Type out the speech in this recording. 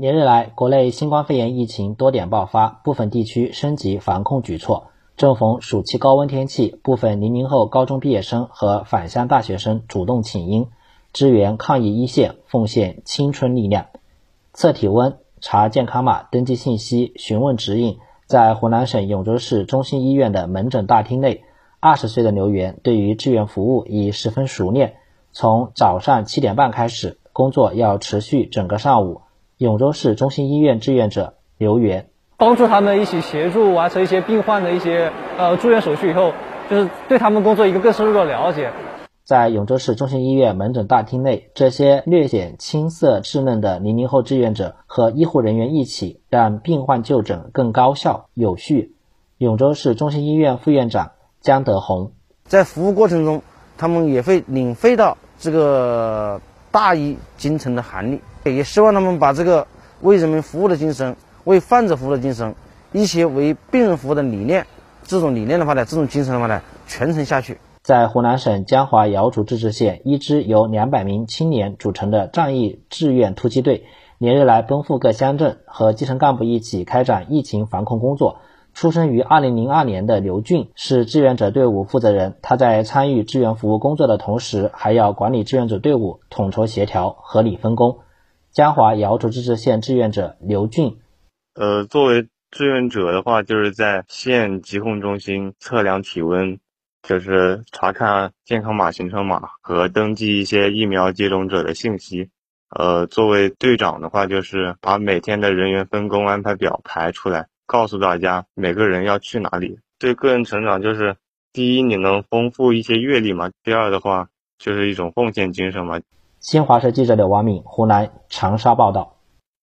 连日来，国内新冠肺炎疫情多点爆发，部分地区升级防控举措。正逢暑期高温天气，部分零零后高中毕业生和返乡大学生主动请缨，支援抗疫一线，奉献青春力量。测体温、查健康码、登记信息、询问指引，在湖南省永州市中心医院的门诊大厅内，二十岁的刘源对于志愿服务已十分熟练。从早上七点半开始，工作要持续整个上午。永州市中心医院志愿者刘源。帮助他们一起协助完成一些病患的一些呃住院手续以后，就是对他们工作一个更深入的了解。在永州市中心医院门诊大厅内，这些略显青涩稚嫩的零零后志愿者和医护人员一起，让病患就诊更高效有序。永州市中心医院副院长江德红，在服务过程中，他们也会领会到这个大医精诚的含义，也希望他们把这个为人民服务的精神。为患者服务的精神，一些为病人服务的理念，这种理念的话呢，这种精神的话呢，传承下去。在湖南省江华瑶族自治县，一支由两百名青年组成的战役志愿突击队，连日来奔赴各乡镇，和基层干部一起开展疫情防控工作。出生于二零零二年的刘俊是志愿者队伍负责人，他在参与志愿服务工作的同时，还要管理志愿者队伍，统筹协调，合理分工。江华瑶族自治县志愿者刘俊。呃，作为志愿者的话，就是在县疾控中心测量体温，就是查看健康码、行程码和登记一些疫苗接种者的信息。呃，作为队长的话，就是把每天的人员分工安排表排出来，告诉大家每个人要去哪里。对个人成长，就是第一，你能丰富一些阅历嘛；第二的话，就是一种奉献精神嘛。新华社记者刘王敏，湖南长沙报道。